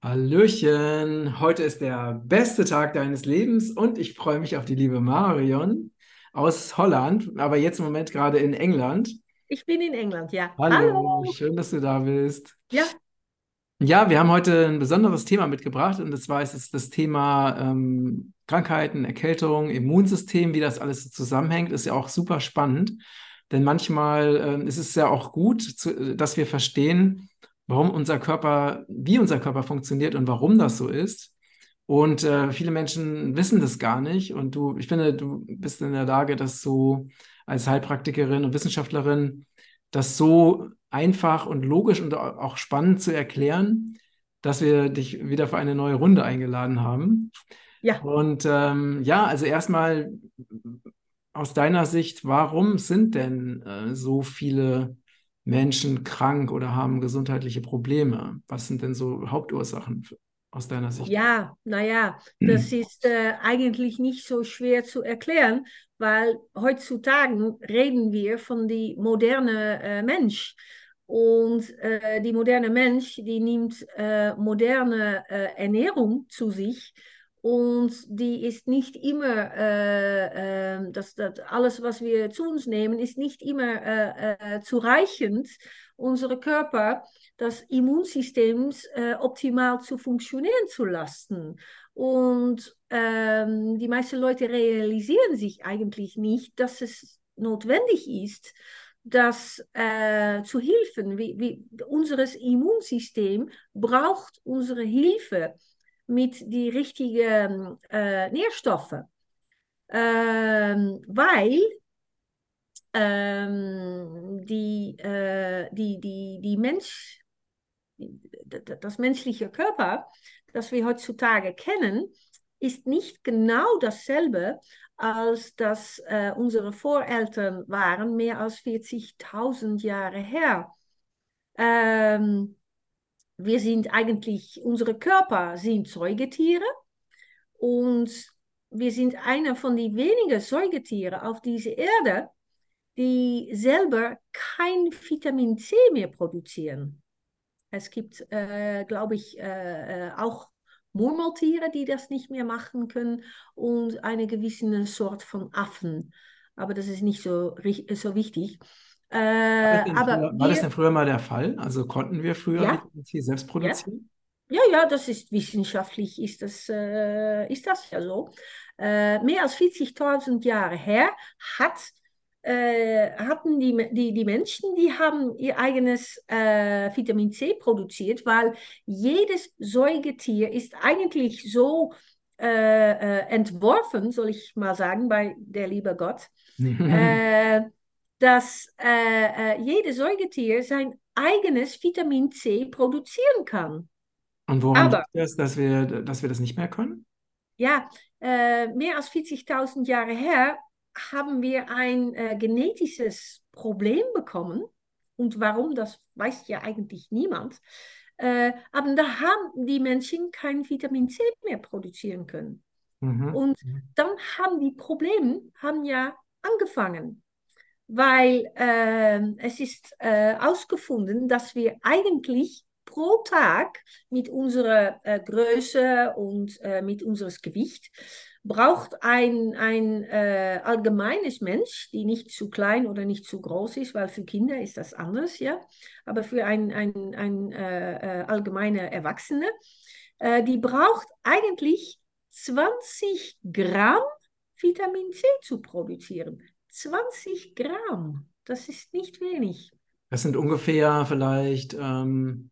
Hallöchen, heute ist der beste Tag deines Lebens und ich freue mich auf die liebe Marion aus Holland, aber jetzt im Moment gerade in England. Ich bin in England, ja. Hallo, Hallo. schön, dass du da bist. Ja, Ja, wir haben heute ein besonderes Thema mitgebracht und zwar ist es das Thema ähm, Krankheiten, Erkältung, Immunsystem, wie das alles so zusammenhängt, ist ja auch super spannend, denn manchmal ähm, ist es ja auch gut, zu, dass wir verstehen, warum unser Körper, wie unser Körper funktioniert und warum das so ist. Und äh, viele Menschen wissen das gar nicht. Und du, ich finde, du bist in der Lage, das so als Heilpraktikerin und Wissenschaftlerin, das so einfach und logisch und auch spannend zu erklären, dass wir dich wieder für eine neue Runde eingeladen haben. ja, Und ähm, ja, also erstmal aus deiner Sicht, warum sind denn äh, so viele Menschen krank oder haben gesundheitliche Probleme? Was sind denn so Hauptursachen aus deiner Sicht? ja, naja, das ist äh, eigentlich nicht so schwer zu erklären, weil heutzutage reden wir von die moderne äh, Mensch. Und äh, die moderne Mensch, die nimmt äh, moderne äh, Ernährung zu sich und die ist nicht immer, äh, äh, das, das alles, was wir zu uns nehmen, ist nicht immer äh, äh, zureichend, unsere Körper das Immunsystem äh, optimal zu funktionieren zu lassen. Und ähm, die meisten Leute realisieren sich eigentlich nicht, dass es notwendig ist, das äh, zu helfen. Wie, unseres Immunsystem braucht unsere Hilfe mit die richtigen äh, Nährstoffe, ähm, weil ähm, die, äh, die, die, die Mensch, das menschliche Körper, das wir heutzutage kennen, ist nicht genau dasselbe, als das äh, unsere Voreltern waren, mehr als 40.000 Jahre her. Ähm, wir sind eigentlich, unsere Körper sind Säugetiere und wir sind einer von den wenigen Säugetieren auf dieser Erde, die selber kein Vitamin C mehr produzieren. Es gibt, äh, glaube ich, äh, äh, auch Murmeltiere, die das nicht mehr machen können und eine gewisse Sort von Affen. Aber das ist nicht so, so wichtig. Äh, War das denn aber früher, war das denn früher mal der Fall? Also konnten wir früher ja, Vitamin C selbst ja, produzieren? ja, ja, das ist wissenschaftlich, ist das, äh, ist das ja so. Äh, mehr als 40.000 Jahre her hat, äh, hatten die, die, die Menschen, die haben ihr eigenes äh, Vitamin C produziert, weil jedes Säugetier ist eigentlich so äh, äh, entworfen, soll ich mal sagen, bei der liebe Gott, äh, dass äh, äh, jedes Säugetier sein eigenes Vitamin C produzieren kann. Und woran Aber liegt das, dass wir, dass wir das nicht mehr können? ja, äh, mehr als 40.000 Jahre her haben wir ein äh, genetisches Problem bekommen. Und warum, das weiß ja eigentlich niemand. Äh, aber da haben die Menschen kein Vitamin C mehr produzieren können. Mhm. Und dann haben die Probleme haben ja angefangen. Weil äh, es ist äh, ausgefunden, dass wir eigentlich pro Tag mit unserer äh, Größe und äh, mit unserem Gewicht braucht ein, ein äh, allgemeines Mensch, die nicht zu klein oder nicht zu groß ist, weil für Kinder ist das anders, ja, aber für ein, ein, ein äh, allgemeiner Erwachsene, die braucht eigentlich 20 Gramm Vitamin C zu produzieren. 20 Gramm, das ist nicht wenig. Das sind ungefähr vielleicht ähm,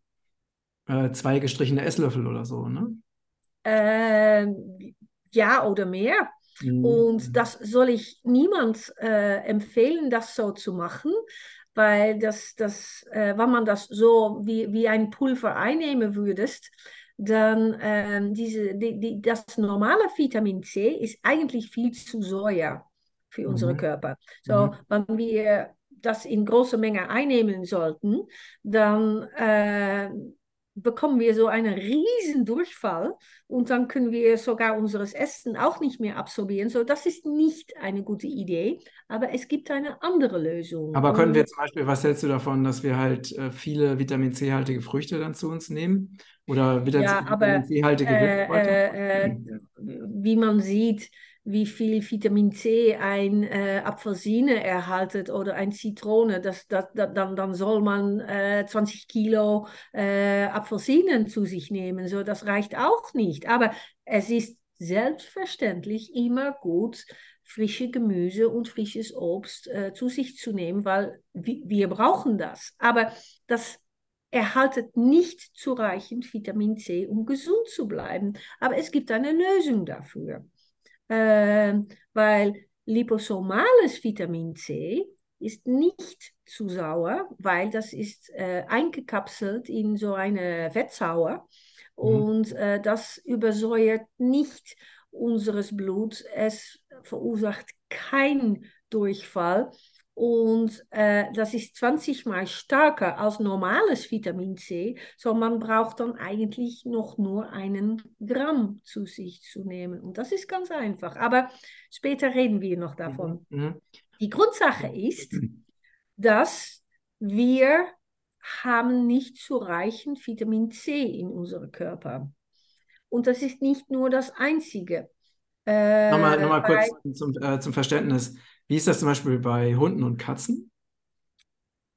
äh, zwei gestrichene Esslöffel oder so, ne? Ähm, ja oder mehr. Und Mhm. das soll ich niemand äh, empfehlen, das so zu machen, weil das, das, äh, wenn man das so wie, wie ein Pulver einnehmen würdest, dann ähm, diese, die, die, das normale Vitamin C ist eigentlich viel zu säuer für unsere Mhm. Körper. So, Mhm. wenn wir das in großer Menge einnehmen sollten, dann äh, bekommen wir so einen riesen Durchfall und dann können wir sogar unseres Essen auch nicht mehr absorbieren. So, das ist nicht eine gute Idee, aber es gibt eine andere Lösung. Aber können wir zum Beispiel, was hältst du davon, dass wir halt äh, viele Vitamin C-haltige Früchte dann zu uns nehmen? Oder Vitamin, ja, C-haltige äh, äh, wie man sieht, wie viel Vitamin C ein äh, Apfelsine erhaltet oder ein Zitrone, das, das, das, dann, dann soll man äh, 20 Kilo äh, Apfelsinen zu sich nehmen. So, das reicht auch nicht. Aber es ist selbstverständlich immer gut, frische Gemüse und frisches Obst äh, zu sich zu nehmen, weil wir brauchen das. Aber das erhaltet nicht zureichend Vitamin C, um gesund zu bleiben. Aber es gibt eine Lösung dafür äh, weil liposomales Vitamin C ist nicht zu sauer, weil das ist äh, eingekapselt in so eine Fettsauer mhm. und äh, das übersäuert nicht unseres Blut. Es verursacht keinen Durchfall und äh, das ist 20 mal stärker als normales Vitamin C. So man braucht dann eigentlich noch nur einen Gramm zu sich zu nehmen. Und das ist ganz einfach. Aber später reden wir noch davon. Mhm. mhm. Die Grundsache ist, dass wir haben nicht zureichend Vitamin C in unserem Körper. Und das ist nicht nur das Einzige. Äh, nochmal, nochmal kurz zum, äh, zum Verständnis. Wie ist das zum Beispiel bei Hunden und Katzen?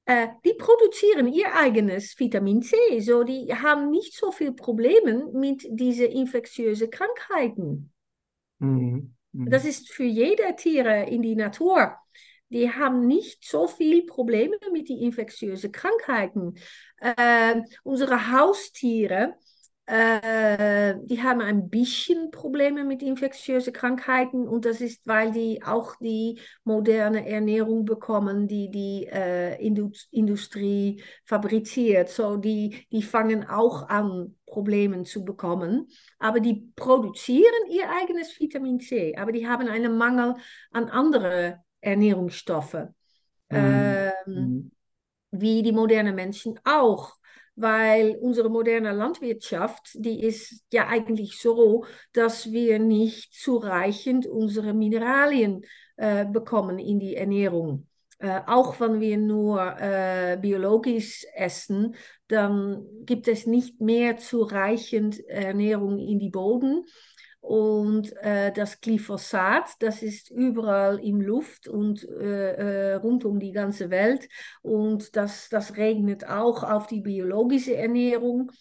Äh, die produzieren ihr eigenes Vitamin C, so die haben nicht so viele Probleme mit diesen infektiösen Krankheiten. Mhm. Mhm. Das ist für jede Tiere in die Natur. Die haben nicht so viele Probleme mit den infektiösen Krankheiten. Äh, unsere Haustiere äh, die haben ein bisschen Probleme mit infektiösen Krankheiten und das ist, weil die auch die moderne Ernährung bekommen, die die äh, Industrie fabriziert. So die, die fangen auch an, Probleme zu bekommen, aber die produzieren ihr eigenes Vitamin C, aber die haben einen Mangel an anderen Ernährungsstoffen, mhm. ähm, wie die modernen Menschen auch weil unsere moderne Landwirtschaft, die ist ja eigentlich so, dass wir nicht zureichend unsere Mineralien äh, bekommen in die Ernährung. Äh, auch wenn wir nur äh, biologisch essen, dann gibt es nicht mehr zureichend Ernährung in die Boden. Und äh, das Glyphosat, das ist überall in Luft und äh, äh, rund um die ganze Welt. Und das, das regnet auch auf die biologische Ernährung.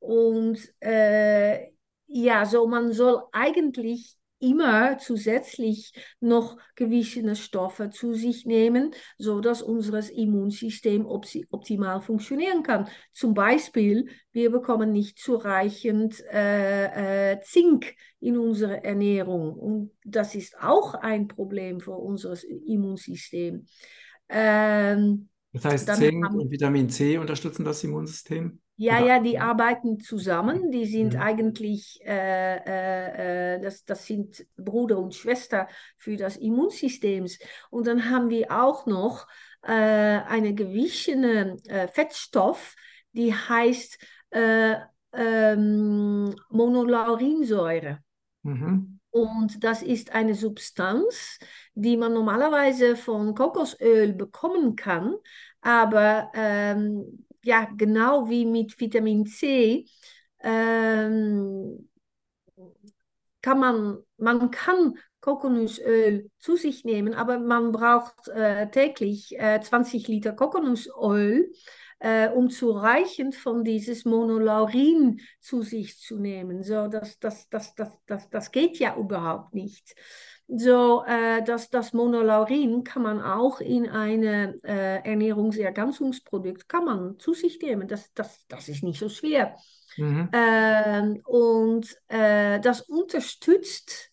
Und äh, ja, so man soll eigentlich immer zusätzlich noch gewisse Stoffe zu sich nehmen, so dass unser Immunsystem optimal funktionieren kann. Zum Beispiel, wir bekommen nicht zureichend äh, äh, Zink in unsere Ernährung und das ist auch ein Problem für unser Immunsystem. Ähm, das heißt, Zink und Vitamin C unterstützen das Immunsystem? Ja, ja, die arbeiten zusammen. Die sind ja. eigentlich, äh, äh, äh, das, das sind Bruder und Schwester für das Immunsystem. Und dann haben die auch noch äh, eine gewisse äh, Fettstoff, die heißt äh, ähm, Monolaurinsäure. Mhm. Und das ist eine Substanz, die man normalerweise von Kokosöl bekommen kann, aber ähm, ja, genau wie mit Vitamin C, ähm, kann man, man kann Kokosnussöl zu sich nehmen, aber man braucht äh, täglich äh, 20 Liter Kokosnussöl, äh, um zureichend von dieses Monolaurin zu sich zu nehmen. So, das, das, das, das, das, das geht ja überhaupt nicht. So, äh, dass das Monolaurin kann man auch in eine äh, Ernährungsergänzungsprodukt kann man zu sich nehmen. Das, das, das ist nicht so schwer. Mhm. Ähm, und äh, das unterstützt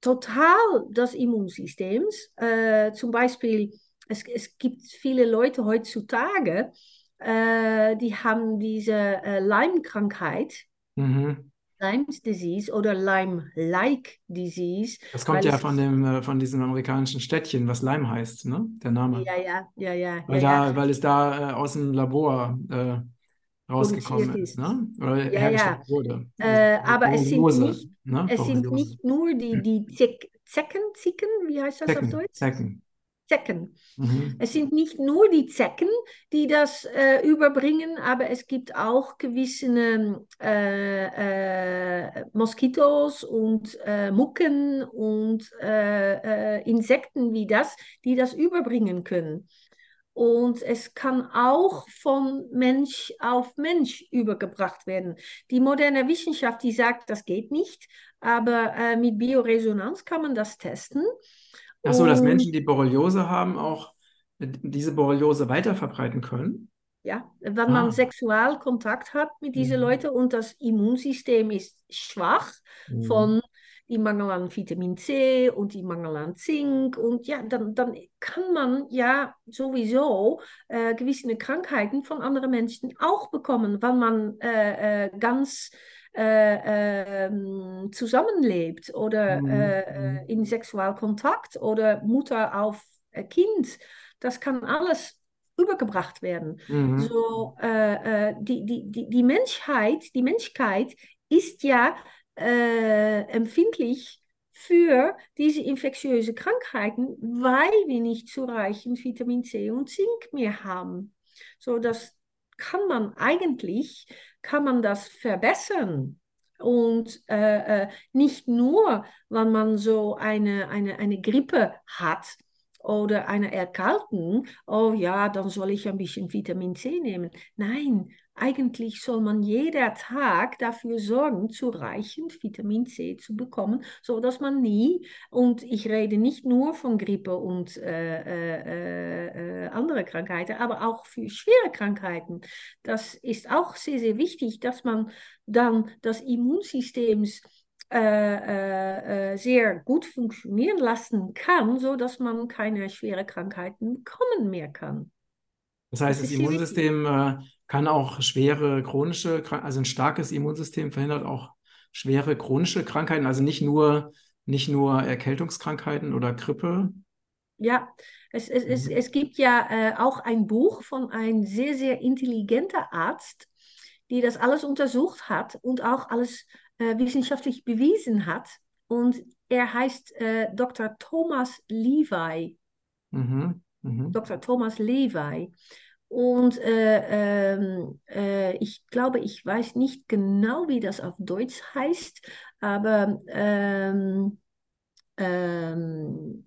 total das Immunsystem. Äh, zum Beispiel, es, es gibt viele Leute heutzutage, äh, die haben diese äh, Lyme-Krankheit. Mhm. Lyme's Disease oder Lyme-like Disease. Das kommt ja von dem äh, von diesem amerikanischen Städtchen, was Lyme heißt, ne? Der Name. Ja, ja, ja, ja. Weil, ja, da, ja. weil es da äh, aus dem Labor äh, rausgekommen ist, ne? Oder Ja, hergestellt ja. wurde. Äh, Also aber es sind nicht, ne? es sind nicht nur die, die Zek Zecken, Zicken, wie heißt das auf Zecken, Deutsch? Zecken. Zecken. Mhm. Es sind nicht nur die Zecken, die das äh, überbringen, aber es gibt auch gewisse äh, äh, Moskitos und äh, Mucken und äh, äh, Insekten wie das, die das überbringen können. Und es kann auch von Mensch auf Mensch übergebracht werden. Die moderne Wissenschaft, die sagt, das geht nicht, aber mit Bioresonanz kann man das testen. Ach so, dass Menschen, die Borreliose haben, auch diese Borreliose weiterverbreiten können? Ja, wenn man Ah. Sexualkontakt hat mit diesen Mhm. Leuten und das Immunsystem ist schwach Mhm. von die Mangel an Vitamin C und die Mangel an Zink und ja, dann, dann kann man ja sowieso äh, gewisse Krankheiten von anderen Menschen auch bekommen, wenn man äh, äh, ganz äh, ähm, zusammenlebt oder Mhm. äh, äh, in Sexualkontakt oder Mutter auf äh, Kind. Das kann alles übergebracht werden. Mhm. So, äh, die, die, die, die Menschheit, die Menschheit ist ja empfindlich für diese infektiösen Krankheiten, weil wir nicht zureichend Vitamin C und Zink mehr haben. So, das kann man eigentlich, kann man das verbessern. Und äh, äh, nicht nur, wenn man so eine, eine, eine Grippe hat, oder eine Erkältung, oh ja, dann soll ich ein bisschen Vitamin C nehmen. Nein, eigentlich soll man jeder Tag dafür sorgen, zureichend Vitamin C zu bekommen, so dass man nie, und ich rede nicht nur von Grippe und äh, äh, äh, andere Krankheiten, aber auch für schwere Krankheiten. Das ist auch sehr, sehr wichtig, dass man dann das Immunsystem äh, äh, sehr gut funktionieren lassen kann, so dass man keine schweren Krankheiten bekommen mehr kann. Das heißt, Das das Immunsystem äh, kann auch schwere chronische, also ein starkes Immunsystem verhindert auch schwere chronische Krankheiten, also nicht nur, nicht nur Erkältungskrankheiten oder Grippe. Ja, es, es, es, Mhm. es gibt ja äh, auch ein Buch von einem sehr, sehr intelligenten Arzt, die das alles untersucht hat und auch alles äh, wissenschaftlich bewiesen hat. Und er heißt äh, Dr. Thomas Levi. Mhm. Mhm. Dr. Thomas Levi. Und äh, ähm, äh, ich glaube, ich weiß nicht genau, wie das auf Deutsch heißt, aber ähm, ähm,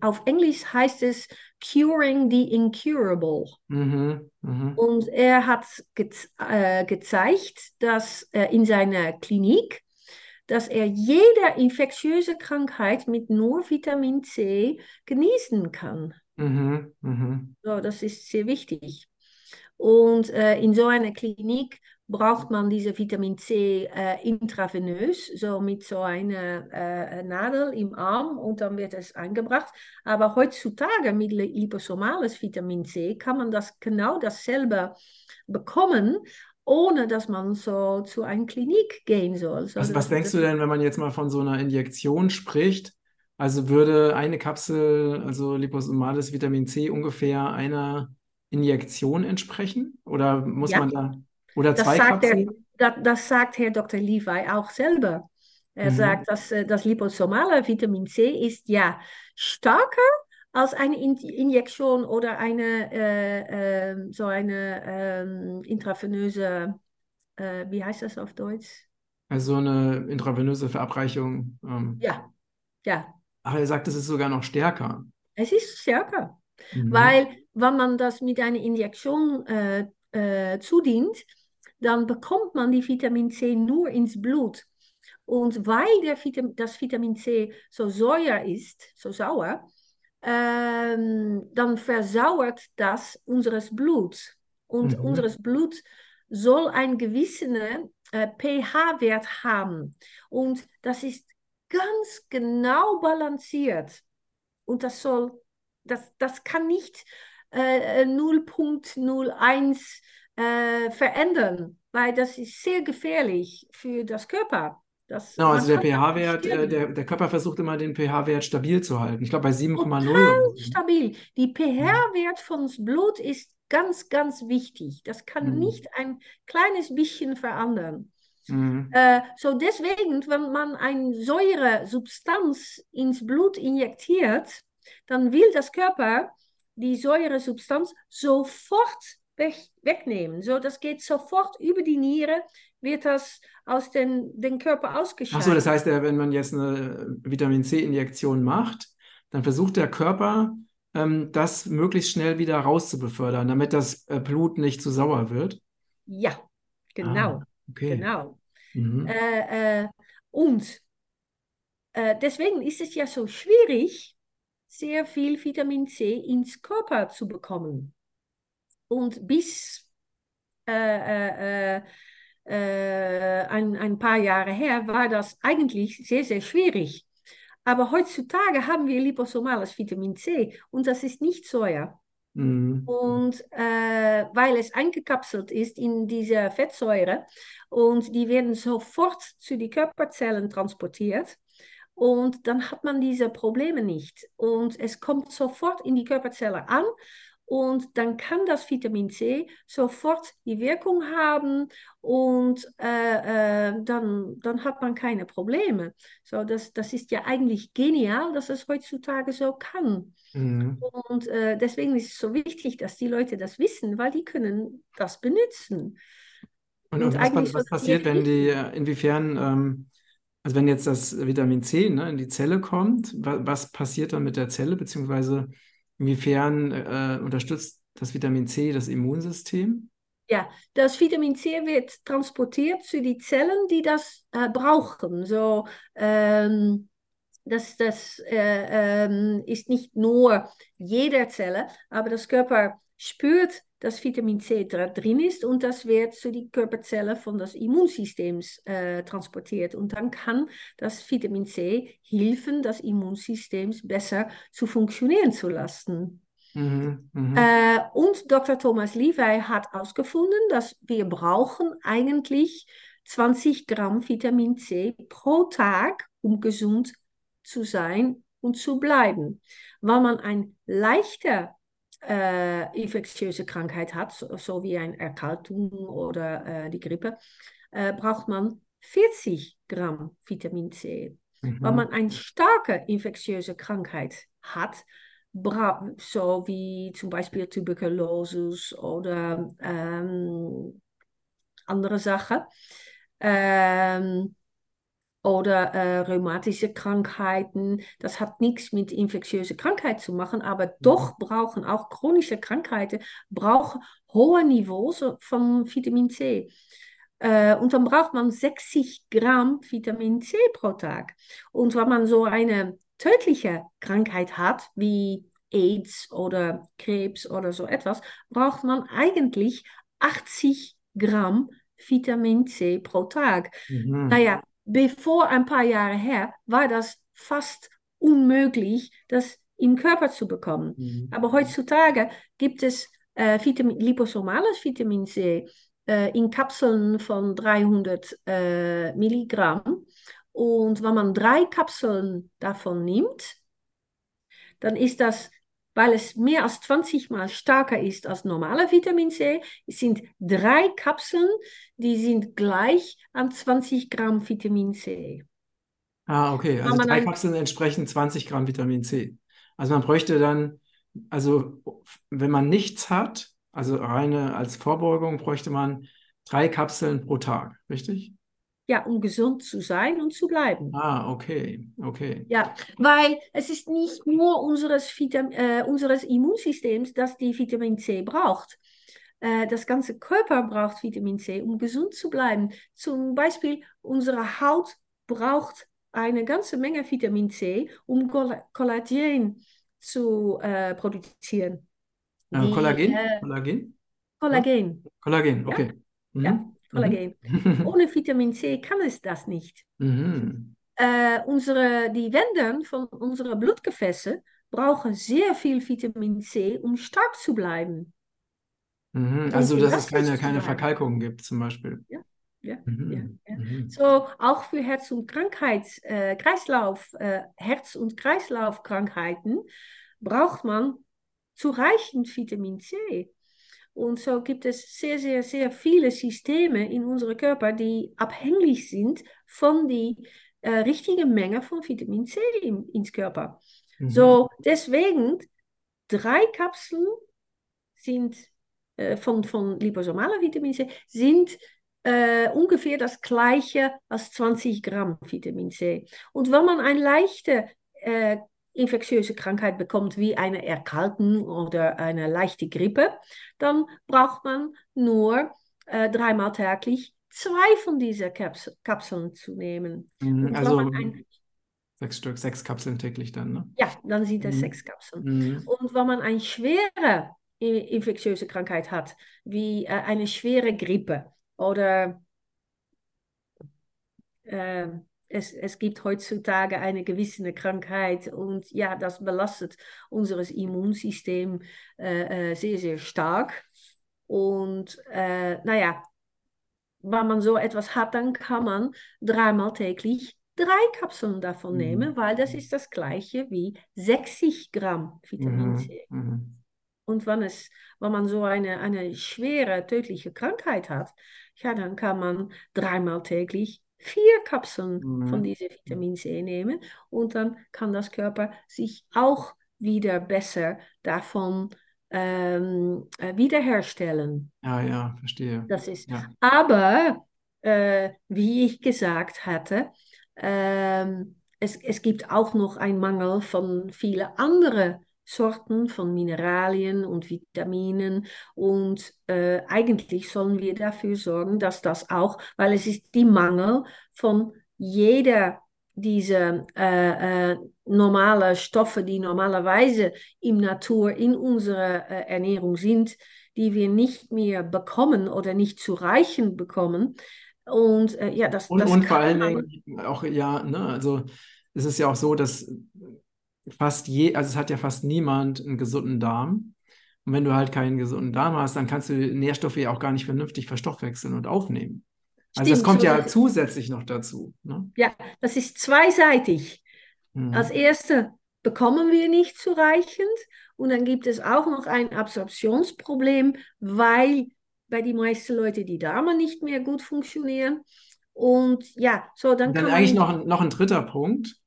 auf Englisch heißt es Curing the Incurable. Mhm. Mhm. Und er hat ge äh, gezeigt, dass äh, in seiner Klinik, dass er jede infektiöse Krankheit mit nur Vitamin C genießen kann. Mhm. Mhm. So, das ist sehr wichtig. Und äh, in so einer Klinik braucht man diese Vitamin C äh, intravenös, so mit so einer äh, Nadel im Arm und dann wird es eingebracht. Aber heutzutage mit liposomales Vitamin C kann man das genau dasselbe bekommen, ohne dass man so zu einer Klinik gehen soll. So, Was, was denkst du denn, wenn man jetzt mal von so einer Injektion spricht? Also würde eine Kapsel, also liposomales Vitamin C, ungefähr einer Injektion entsprechen? Oder muss ja. man da, oder Das zwei sagt, er, das, das sagt Herr Dr. Levi auch selber. Er Mhm. sagt, dass äh, das liposomale Vitamin C ist ja stärker als eine In Injektion oder eine äh, äh, so eine äh, intravenöse, wie heißt das auf Deutsch? Also eine intravenöse Verabreichung. Ähm, Ja, ja, ach, er sagt, es ist sogar noch stärker. es ist stärker, Mhm. weil wenn man das mit einer Injektion äh, äh, zudient, dann bekommt man die Vitamin C nur ins Blut. Und weil der Vitam das Vitamin C so säuer ist, so sauer, ähm, dann versauert das unseres Blut. Und Mhm. unseres Blut soll einen gewissen äh, pH-Wert haben. Und das ist ganz genau balanciert. Und das soll, das, das kann nicht äh, 0.01 äh, verändern, weil das ist sehr gefährlich für das Körper. Das, Genau, also der pH-Wert, äh, der, der Körper versucht immer den pH-Wert stabil zu halten. Ich glaube bei 7,0 Total oder so. stabil. Die pH-Wert von Blut ist ganz, ganz wichtig. Das kann Mhm. nicht ein kleines bisschen verändern. Mhm. Äh, so deswegen, wenn man eine Säuresubstanz ins Blut injiziert, dann will das Körper die Säuresubstanz sofort weg, wegnehmen. So, das geht sofort über die Niere, wird das aus den, den Körper Ach so, ausgescheidet. das heißt, wenn man jetzt eine Vitamin C-Injektion macht, dann versucht der Körper, ähm, das möglichst schnell wieder rauszubefördern, damit das äh, Blut nicht zu sauer wird. Ja, Ah, genau, okay. genau. Mhm. Äh, äh, und äh, deswegen ist es ja so schwierig, sehr viel Vitamin C ins Körper zu bekommen. Und bis äh, äh, äh, äh, ein, ein paar Jahre her war das eigentlich sehr, sehr schwierig. Aber heutzutage haben wir liposomales Vitamin C und das ist nicht Soja. Mhm. Und äh, weil es eingekapselt ist in diese Fettsäure und die werden sofort zu den Körperzellen transportiert. Und dann hat man diese Probleme nicht. Und es kommt sofort in die Körperzelle an und dann kann das Vitamin C sofort die Wirkung haben und äh, äh, dann, dann hat man keine Probleme. So, das, das ist ja eigentlich genial, dass es heutzutage so kann. Mhm. Und äh, deswegen ist es so wichtig, dass die Leute das wissen, weil die können das benutzen. Und, Und was, was passiert, wenn die, äh, inwiefern, ähm, also wenn jetzt das Vitamin C, ne, in die Zelle kommt, wa was passiert dann mit der Zelle, beziehungsweise inwiefern äh, unterstützt das Vitamin C das Immunsystem? Ja, das Vitamin C wird transportiert zu den Zellen, die das äh, brauchen. So, ähm, das, das äh, ähm, ist nicht nur jeder Zelle, aber das Körper spürt, dass Vitamin C drin ist und das wird zu den Körperzellen von des Immunsystems äh, transportiert. Und dann kann das Vitamin C helfen, das Immunsystem besser zu funktionieren zu lassen. Mhm, mhm. Äh, und Dr. Thomas Levi hat herausgefunden, dass wir brauchen eigentlich 20 Gramm Vitamin C pro Tag, um gesund zu sein und zu bleiben. Weil man eine leichte äh, infektiöse Krankheit hat, so, so wie eine Erkältung oder äh, die Grippe, äh, braucht man 40 Gramm Vitamin C. Wenn Mhm. man eine starke infektiöse Krankheit hat, so wie zum Beispiel Tuberkulose oder ähm, andere Sachen, ähm, oder äh, rheumatische Krankheiten. Das hat nichts mit infektiöser Krankheit zu machen, aber doch brauchen auch chronische Krankheiten brauchen hohe Niveaus von Vitamin C. Äh, und dann braucht man 60 Gramm Vitamin C pro Tag. Und wenn man so eine tödliche Krankheit hat, wie AIDS oder Krebs oder so etwas, braucht man eigentlich 80 Gramm Vitamin C pro Tag. Mhm. Naja, bevor ein paar Jahre her war das fast unmöglich, das im Körper zu bekommen. Mhm. Aber heutzutage gibt es äh, Vitamin, liposomales Vitamin C äh, in Kapseln von 300 äh, Milligramm. Und wenn man drei Kapseln davon nimmt, dann ist das, weil es mehr als 20 Mal stärker ist als normale Vitamin C, es sind drei Kapseln, die sind gleich an 20 Gramm Vitamin C. Ah, okay. Also drei Kapseln entsprechen 20 Gramm Vitamin C. Also man bräuchte dann, also wenn man nichts hat, also reine als Vorbeugung, bräuchte man drei Kapseln pro Tag, richtig? Ja, um gesund zu sein und zu bleiben. Ah, okay, okay. Ja, weil es ist nicht nur unseres, Vitam äh, unseres Immunsystems, das die Vitamin C braucht. Äh, das ganze Körper braucht Vitamin C, um gesund zu bleiben. Zum Beispiel unsere Haut braucht eine ganze Menge Vitamin C, um Kollagen zu äh, produzieren. Äh, Die Kollagen? äh, Kollagen? Kollagen, Kollagen, ja, okay. ja, Mhm. Kollagen. Mhm. Ohne Vitamin C kann es das nicht. Mhm. äh, unsere, die Wände von unseren Blutgefäßen brauchen sehr viel Vitamin C, um stark zu bleiben Mhm. Also, dass es keine, keine. Verkalkungen gibt, zum Beispiel. Ja, ja, ja, Mhm. ja. Mhm. So, auch für Herz- und Krankheits, äh, Kreislauf, äh, Herz- und Kreislaufkrankheiten braucht man zureichend Vitamin C. Und so gibt es sehr, sehr, sehr viele Systeme in unserem Körper, die abhängig sind von der äh, richtigen Menge von Vitamin C im, ins Körper. Mhm. So, deswegen, drei Kapseln sind äh, von, von liposomaler Vitamin C sind äh, ungefähr das gleiche als 20 Gramm Vitamin C. Und wenn man eine leichte äh, infektiöse Krankheit bekommt, wie eine Erkaltung oder eine leichte Grippe, dann braucht man nur äh, dreimal täglich zwei von diesen Kaps Kapseln zu nehmen. Mhm, also ein, sechs Stück, sechs Kapseln täglich dann, ne? Ja, dann sind es mhm. sechs Kapseln. Mhm. Und wenn man eine schwere infektiöse Krankheit hat, wie äh, eine schwere Grippe oder äh, es, es gibt heutzutage eine gewisse Krankheit und ja, das belastet unser Immunsystem äh, äh, sehr, sehr stark. Und äh, naja, wenn man so etwas hat, dann kann man dreimal täglich drei Kapseln davon mhm. nehmen, weil das ist das gleiche wie 60 Gramm Vitamin mhm. C. Mhm. Und wenn, es, wenn man so eine, eine schwere, tödliche Krankheit hat, ja, dann kann man dreimal täglich vier Kapseln mhm. von diesem Vitamin C nehmen und dann kann das Körper sich auch wieder besser davon ähm, äh, wiederherstellen. Ja, ja, verstehe. Das ist. Ja. Aber äh, wie ich gesagt hatte, ähm, es, es gibt auch noch einen Mangel von vielen anderen Sorten von Mineralien und Vitaminen. Und äh, eigentlich sollen wir dafür sorgen, dass das auch, weil es ist die Mangel von jeder dieser äh, äh, normale Stoffe, die normalerweise im Natur, in unserer äh, Ernährung sind, die wir nicht mehr bekommen oder nicht zu reichen bekommen. Und äh, ja, das, und, das und vor allen Dingen auch, ja, ne, also es ist ja auch so, dass fast je, also es hat ja fast niemand einen gesunden Darm. Und wenn du halt keinen gesunden Darm hast, dann kannst du Nährstoffe ja auch gar nicht vernünftig verstoffwechseln und aufnehmen. Also Stimmt, das kommt so ja zusätzlich noch dazu. Ne? Ja, das ist zweiseitig. Mhm. Als erste bekommen wir nicht zureichend und dann gibt es auch noch ein Absorptionsproblem, weil bei den meisten Leuten die Darme nicht mehr gut funktionieren. Und ja, so dann, und dann eigentlich noch, noch ein dritter Punkt.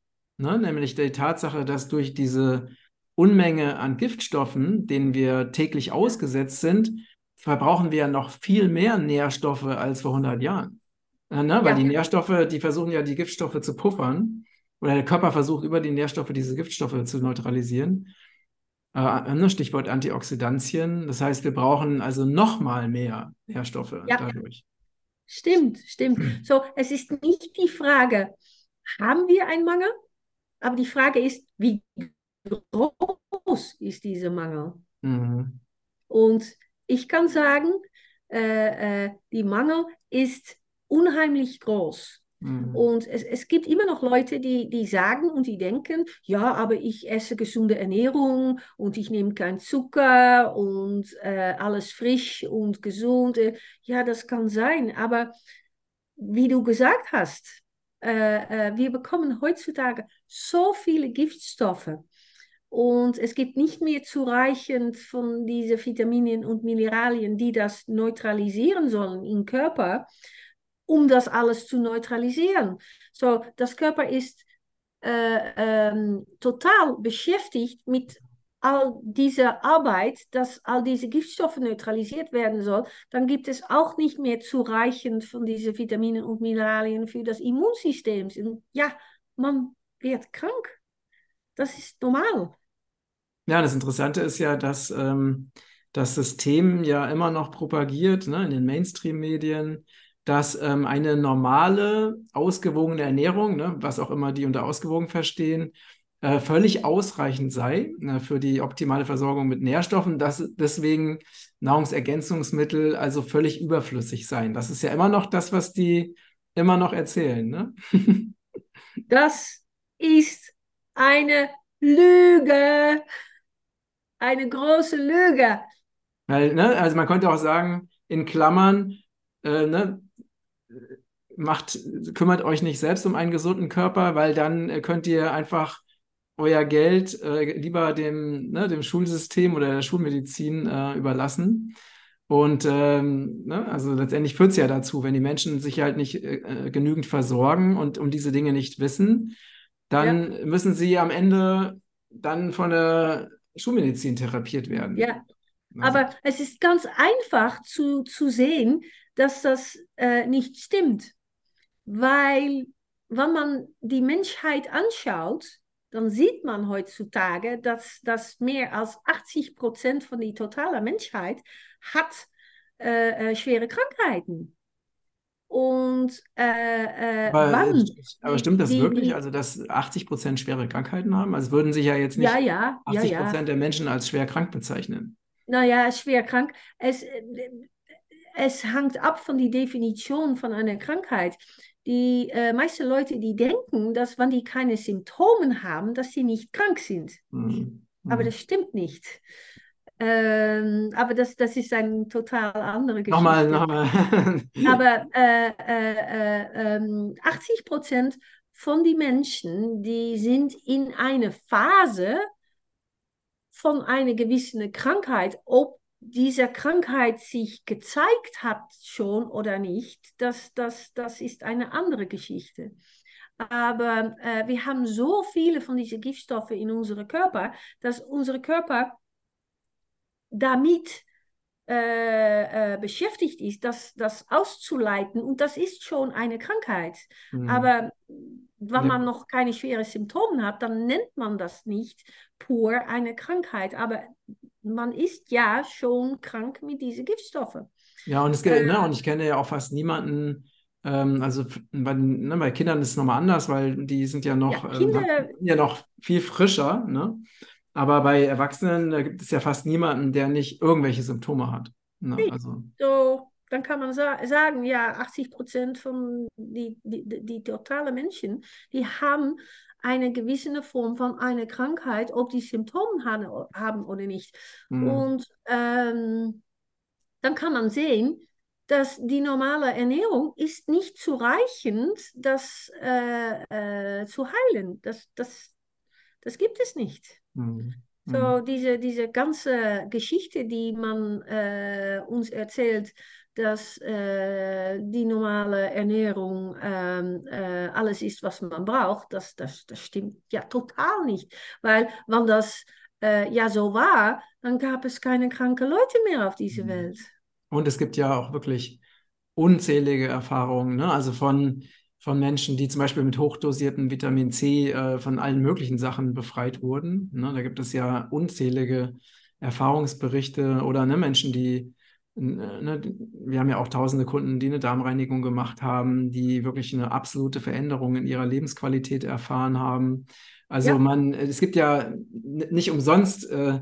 Ne? Nämlich die Tatsache, dass durch diese Unmenge an Giftstoffen, denen wir täglich ausgesetzt sind, verbrauchen wir ja noch viel mehr Nährstoffe als vor 100 Jahren. Äh, ne? Weil ja. die Nährstoffe, die versuchen ja die Giftstoffe zu puffern. Oder der Körper versucht über die Nährstoffe diese Giftstoffe zu neutralisieren. Äh, ne? Stichwort Antioxidantien. Das heißt, wir brauchen also noch mal mehr Nährstoffe ja. dadurch. Stimmt, stimmt. So, es ist nicht die Frage, haben wir einen Mangel? Aber die Frage ist, wie groß ist dieser Mangel? Mhm. Und ich kann sagen, äh, äh, die Mangel ist unheimlich groß. Mhm. Und es, es gibt immer noch Leute, die, die sagen und die denken, ja, aber ich esse gesunde Ernährung und ich nehme keinen Zucker und äh, alles frisch und gesund. Ja, das kann sein. Aber wie du gesagt hast, äh, äh, wir bekommen heutzutage so viele Giftstoffe und es gibt nicht mehr zureichend von diesen Vitaminen und Mineralien, die das neutralisieren sollen im Körper, um das alles zu neutralisieren. So, das Körper ist äh, ähm, total beschäftigt mit all diese Arbeit, dass all diese Giftstoffe neutralisiert werden soll, dann gibt es auch nicht mehr zureichend von diesen Vitaminen und Mineralien für das Immunsystem. Und ja, man wird krank. Das ist normal. Ja, das Interessante ist ja, dass ähm, das System ja immer noch propagiert, ne, in den Mainstream-Medien, dass ähm, eine normale, ausgewogene Ernährung, ne, was auch immer die unter ausgewogen verstehen, äh, völlig ausreichend sei äh, für die optimale Versorgung mit Nährstoffen, dass deswegen Nahrungsergänzungsmittel also völlig überflüssig seien. Das ist ja immer noch das, was die immer noch erzählen. Ne? das ist eine Lüge. Eine große Lüge. Weil, ne, also man könnte auch sagen, in Klammern, äh, ne, macht, kümmert euch nicht selbst um einen gesunden Körper, weil dann äh, könnt ihr einfach euer Geld äh, lieber dem, ne, dem Schulsystem oder der Schulmedizin äh, überlassen. Und ähm, ne, also letztendlich führt es ja dazu, wenn die Menschen sich halt nicht äh, genügend versorgen und um diese Dinge nicht wissen, dann ja. müssen sie am Ende dann von der Schulmedizin therapiert werden. Ja, also. aber es ist ganz einfach zu, zu sehen, dass das äh, nicht stimmt. Weil, wenn man die Menschheit anschaut, dann sieht man heutzutage, dass, dass mehr als 80 Prozent von der totalen Menschheit hat äh, äh, schwere Krankheiten. Und äh, äh aber, wann? Aber stimmt das die, wirklich? Also, dass 80 Prozent schwere Krankheiten haben? Also würden sich ja jetzt nicht ja, ja, 80 Prozent ja, der Menschen als schwer krank bezeichnen. Naja, schwer krank. Es, es hängt ab von der Definition von einer Krankheit. Die äh, meisten Leute, die denken, dass wenn die keine Symptome haben, dass sie nicht krank sind. Mhm. Aber mhm. das stimmt nicht. Ähm, aber das, das ist eine total andere Geschichte. Nochmal, nochmal. aber äh, äh, 80 äh, Prozent von den Menschen, die sind in einer Phase von einer gewissen Krankheit, ob diese Krankheit sich gezeigt hat schon oder nicht, das, das, das ist eine andere Geschichte. Aber äh, wir haben so viele von diesen Giftstoffen in unserem Körper, dass unser Körper damit äh, äh, beschäftigt ist, das, das auszuleiten. Und das ist schon eine Krankheit. Mhm. Aber wenn man noch keine schweren Symptome hat, dann nennt man das nicht pur eine Krankheit. Aber man ist ja schon krank mit diesen Giftstoffen. Ja, und, es, äh, ne, und ich kenne ja auch fast niemanden, ähm, also bei, ne, bei Kindern ist es nochmal anders, weil die sind ja noch, ja, Kinder, ähm, ja noch viel frischer. Ne? Aber bei Erwachsenen, da gibt es ja fast niemanden, der nicht irgendwelche Symptome hat. Ne? Also. So, dann kann man sa sagen, ja, 80 Prozent von die, die, die totale Menschen, die haben eine gewisse Form von einer Krankheit, ob die Symptome haben, oder nicht. Mhm. Und ähm, dann kann man sehen, dass die normale Ernährung ist nicht zureichend, das äh, äh, zu heilen. Das, das, das gibt es nicht. Mhm. So, mhm. diese, diese ganze Geschichte, die man äh, uns erzählt, dass äh, die normale Ernährung ähm, äh, alles ist, was man braucht, das, das, das stimmt ja total nicht. Weil, wenn das äh, ja so war, dann gab es keine kranken Leute mehr auf dieser mhm. Welt. Und es gibt ja auch wirklich unzählige Erfahrungen, ne? also von von Menschen, die zum Beispiel mit hochdosierten Vitamin C äh, von allen möglichen Sachen befreit wurden. Ne? Da gibt es ja unzählige Erfahrungsberichte oder ne, Menschen, die, ne, wir haben ja auch tausende Kunden, die eine Darmreinigung gemacht haben, die wirklich eine absolute Veränderung in ihrer Lebensqualität erfahren haben. Also ja. man, es gibt ja nicht umsonst äh,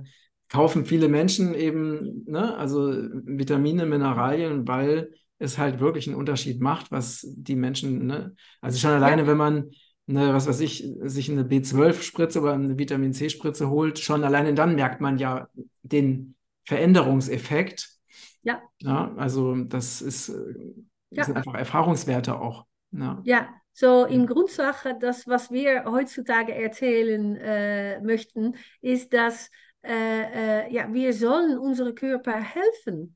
kaufen viele Menschen eben, ne, also Vitamine, Mineralien, weil es halt wirklich einen Unterschied macht, was die Menschen, ne? also schon alleine, ja. wenn man eine, was weiß ich, sich eine B12-Spritze oder eine Vitamin C-Spritze holt, schon alleine dann merkt man ja den Veränderungseffekt. Ja. ja also das ist, das ja. sind einfach Erfahrungswerte auch. Ja. ja. So, in Grundsache, das, was wir heutzutage erzählen äh, möchten, ist, dass äh, äh, ja, wir sollen unsere Körper helfen.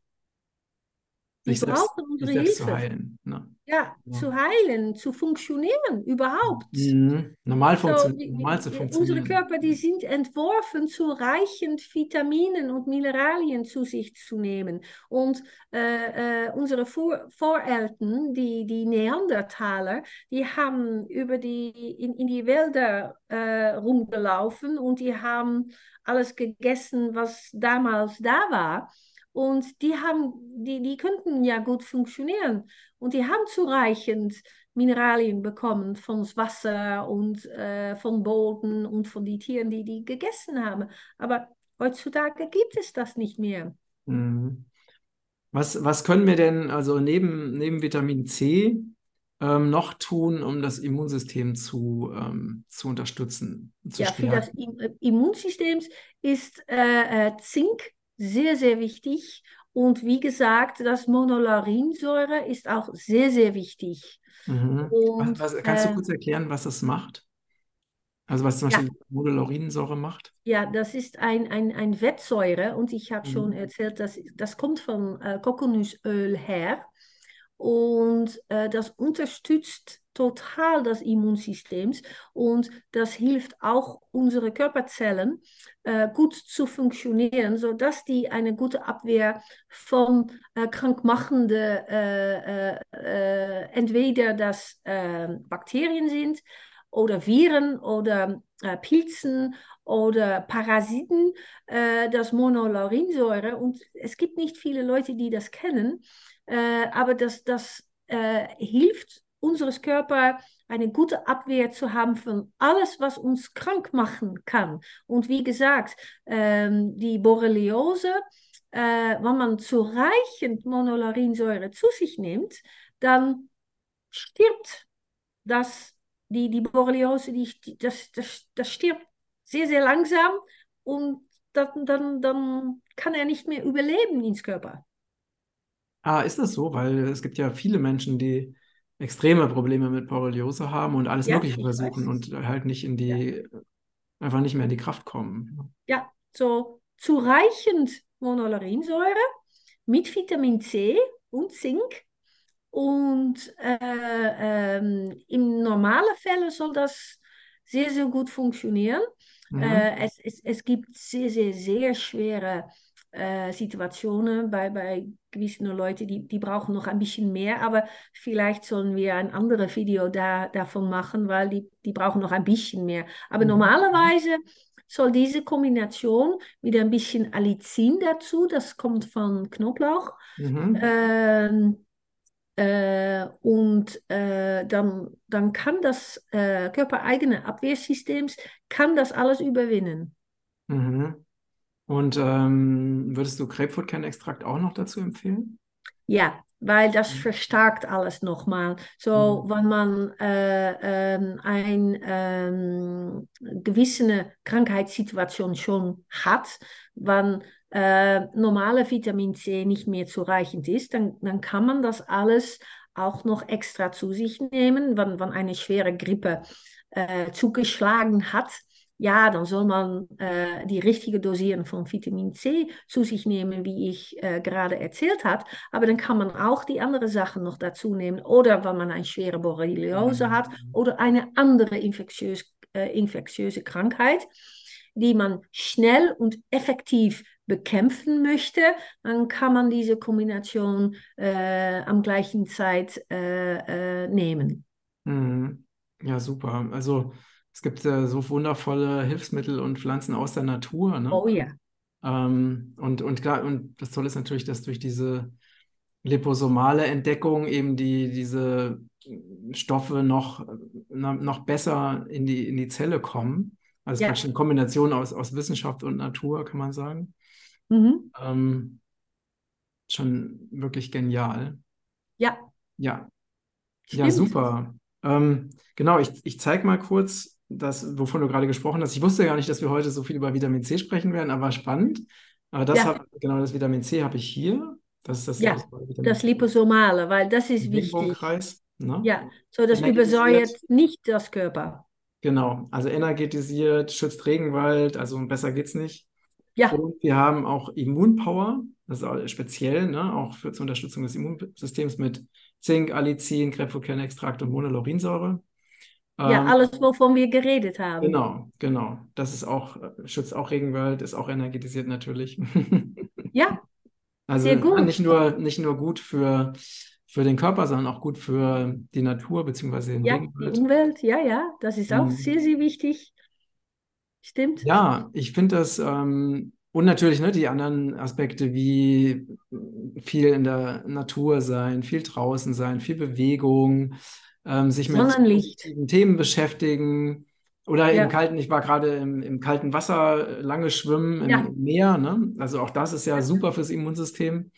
Wir brauchen unsere Hilfe. Zu heilen, ne? ja, ja, zu heilen, zu funktionieren überhaupt. Mhm. Normal, funktio so, normal zu funktionieren. Unsere Körper, die sind entworfen, zu reichend Vitaminen und Mineralien zu sich zu nehmen. Und äh, äh, unsere Vor Voreltern, die, die Neandertaler, die haben über die, in, in die Wälder äh, rumgelaufen und die haben alles gegessen, was damals da war. Und die haben, die, die könnten ja gut funktionieren. Und die haben zureichend Mineralien bekommen vom Wasser und äh, vom Boden und von den Tieren, die die gegessen haben. Aber heutzutage gibt es das nicht mehr. Mhm. Was, was können wir denn also neben, neben Vitamin C ähm, noch tun, um das Immunsystem zu, ähm, zu unterstützen? Zu ja, stärken? für das Immunsystem ist äh, äh, Zink sehr, sehr wichtig. Und wie gesagt, das Monolaurinsäure ist auch sehr, sehr wichtig. Mhm. Und, was, kannst du äh, kurz erklären, was das macht? Also was zum Ja. Beispiel Monolaurinsäure macht? Ja, das ist ein, ein, ein Fettsäure und ich habe schon Mhm. erzählt, dass das kommt von äh, Kokosnussöl her und äh, das unterstützt total das Immunsystem und das hilft auch unsere Körperzellen äh, gut zu funktionieren, sodass die eine gute Abwehr von äh, krankmachende äh, äh, äh, entweder das äh, Bakterien sind oder Viren oder äh, Pilzen oder Parasiten, das Monolaurinsäure. Und es gibt nicht viele Leute, die das kennen, äh, aber das, das äh, hilft unseres Körper eine gute Abwehr zu haben von alles, was uns krank machen kann. Und wie gesagt, ähm, die Borreliose, äh, wenn man zureichend Monolaurinsäure zu sich nimmt, dann stirbt das die, die Borreliose, die, das, das, das stirbt sehr, sehr langsam und dann, dann, dann kann er nicht mehr überleben ins Körper. Ah, ist das so? Weil es gibt ja viele Menschen, die extreme Probleme mit Borreliose haben und alles Ja, Mögliche ich versuchen und halt nicht in die, einfach nicht mehr in die Kraft kommen. Ja, so zureichend Monolaurinsäure mit Vitamin C und Zink. Und äh, ähm, in normalen Fällen soll das sehr, sehr gut funktionieren. Mhm. Äh, es, es, es gibt sehr, sehr, sehr schwere äh, Situationen bei, bei gewissen Leuten, die, die brauchen noch ein bisschen mehr, aber vielleicht sollen wir ein anderes Video da, davon machen, weil die, die brauchen noch ein bisschen mehr. Aber Mhm. normalerweise soll diese Kombination mit ein bisschen Allicin dazu, das kommt von Knoblauch, Mhm. ähm, äh, und äh, dann, dann kann das äh, körpereigene Abwehrsystem kann das alles überwinden. Mhm. Und ähm, würdest du Grapefruitkernextrakt auch noch dazu empfehlen? Ja, weil das verstärkt alles nochmal. So, Mhm. wenn man äh, ähm, eine ähm, gewisse Krankheitssituation schon hat, wenn äh, normale Vitamin C nicht mehr zureichend ist, dann, dann kann man das alles auch noch extra zu sich nehmen, wenn, wenn eine schwere Grippe äh, zugeschlagen hat. Ja, dann soll man äh, die richtige Dosierung von Vitamin C zu sich nehmen, wie ich äh, gerade erzählt habe. Aber dann kann man auch die anderen Sachen noch dazu nehmen. Oder wenn man eine schwere Borreliose hat Mhm. oder eine andere infektiös, äh, infektiöse Krankheit, die man schnell und effektiv bekämpfen möchte, dann kann man diese Kombination äh, am gleichen Zeit äh, äh, nehmen. Mhm. Ja, super. Also es gibt äh, so wundervolle Hilfsmittel und Pflanzen aus der Natur, ne? Oh ja. Ähm, und, und, klar, und das Tolle ist natürlich, dass durch diese liposomale Entdeckung eben die, diese Stoffe noch, noch besser in die, in die Zelle kommen. Also Ja. praktisch eine Kombination aus, aus Wissenschaft und Natur, kann man sagen. Mhm. Ähm, schon wirklich genial. Ja, Ja, ja, stimmt. super. Ähm, genau, ich, ich zeige mal kurz das, wovon du gerade gesprochen hast. Ich wusste gar nicht, dass wir heute so viel über Vitamin C sprechen werden, aber spannend. Aber das Ja. hab, genau das Vitamin C habe ich hier. Das ist das Ja, das. Liposomale, weil das ist wichtig. Ne? Ja, so das übersäuert nicht das Körper. Genau, also energetisiert, schützt Regenwald, also besser geht's nicht. Ja, Und wir haben auch Immunpower, das ist speziell, ne, auch für zur Unterstützung des Immunsystems mit Zink, Allicin, Grapefruitkernextrakt und Monolaurinsäure. Ja, Ähm, alles, wovon wir geredet haben. genau, genau. Das ist auch, äh, schützt auch Regenwald, ist auch energetisiert natürlich. Ja, Also sehr gut. nicht nur, nicht nur gut für, für den Körper, sondern auch gut für die Natur beziehungsweise den Ja, die Regenwald. Umwelt, ja, ja, das ist auch Mhm. sehr, sehr wichtig. Stimmt. Ja, ich finde das, ähm, und natürlich ne, die anderen Aspekte wie viel in der Natur sein, viel draußen sein, viel Bewegung, ähm, sich mit Sonnenlicht. positiven Themen beschäftigen. Oder im Ja, kalten, ich war gerade im, im kalten Wasser äh, lange schwimmen, im, ja, im Meer, ne? Also auch das ist ja super fürs Immunsystem.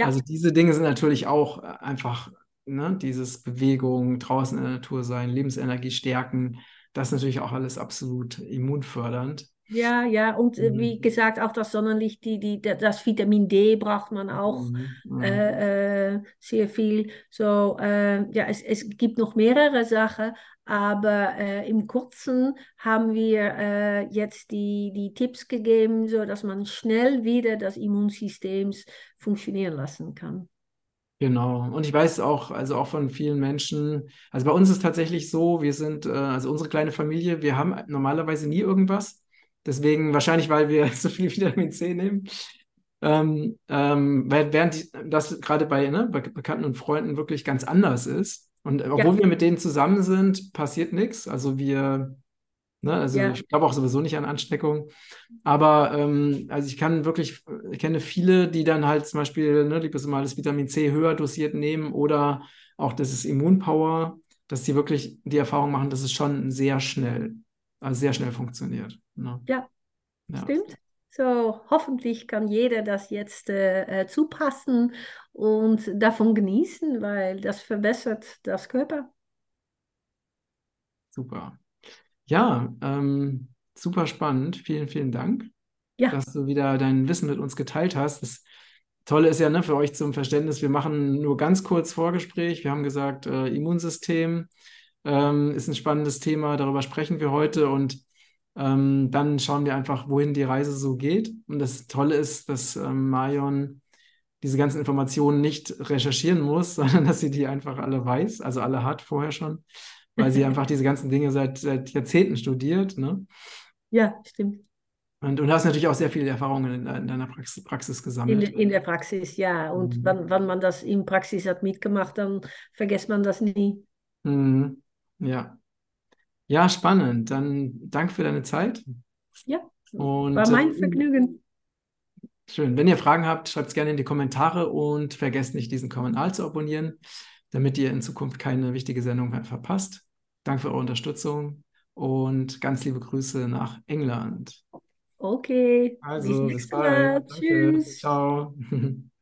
Also diese Dinge sind natürlich auch äh, einfach, ne, dieses Bewegung, draußen in der Natur sein, Lebensenergie stärken, das ist natürlich auch alles absolut immunfördernd. Ja, ja, und äh, wie Mhm. gesagt, auch das Sonnenlicht, die, die, da- das Vitamin D braucht man auch Mhm. Mhm. äh, äh, sehr viel. So, äh, ja, es, es gibt noch mehrere Sachen, aber äh, im Kurzen haben wir äh, jetzt die, die Tipps gegeben, so dass man schnell wieder das Immunsystem funktionieren lassen kann. Genau. Und ich weiß auch, also auch von vielen Menschen, also bei uns ist tatsächlich so, wir sind, äh, also unsere kleine Familie, wir haben normalerweise nie irgendwas. Deswegen wahrscheinlich, weil wir so viel Vitamin C nehmen. Ähm, ähm, während die- das gerade bei, ne, bei Bekannten und Freunden wirklich ganz anders ist. Und Ja, obwohl wir mit denen zusammen sind, passiert nichts. Also wir, ne, also ja, ich glaube auch sowieso nicht an Ansteckung. Aber ähm, also ich kann wirklich, ich kenne viele, die dann halt zum Beispiel ne, liposomales Vitamin C höher dosiert nehmen oder auch das ist Immunpower, dass die wirklich die Erfahrung machen, dass es schon sehr schnell, also sehr schnell funktioniert. Ne? ja, Ja, stimmt. So, hoffentlich kann jeder das jetzt äh, äh, zupassen und davon genießen, weil das verbessert das Körper. super. Ja, ähm, super spannend. Vielen, vielen Dank, Ja, dass du wieder dein Wissen mit uns geteilt hast. Das Tolle ist ja, ne, für euch zum Verständnis, wir machen nur ganz kurz Vorgespräch. Wir haben gesagt, äh, Immunsystem ähm, ist ein spannendes Thema, darüber sprechen wir heute und ähm, dann schauen wir einfach, wohin die Reise so geht. Und das Tolle ist, dass ähm, Marion diese ganzen Informationen nicht recherchieren muss, sondern dass sie die einfach alle weiß, also alle hat vorher schon, weil sie einfach diese ganzen Dinge seit, seit Jahrzehnten studiert, ne? ja, stimmt. Und, und du hast natürlich auch sehr viele Erfahrungen in, in deiner Praxis, Praxis In, gesammelt. in der Praxis, ja. Und Mhm. wenn, wenn man das in Praxis hat mitgemacht, dann vergisst man das nie. Mhm. Ja. Ja, spannend. Dann danke für deine Zeit. Ja, Und war mein ähm, Vergnügen. schön. Wenn ihr Fragen habt, schreibt es gerne in die Kommentare und vergesst nicht, diesen Kanal zu abonnieren, damit ihr in Zukunft keine wichtige Sendung mehr verpasst. Danke für eure Unterstützung und ganz liebe Grüße nach England. Okay, bis Also, bis bald. Danke. Tschüss. Ciao.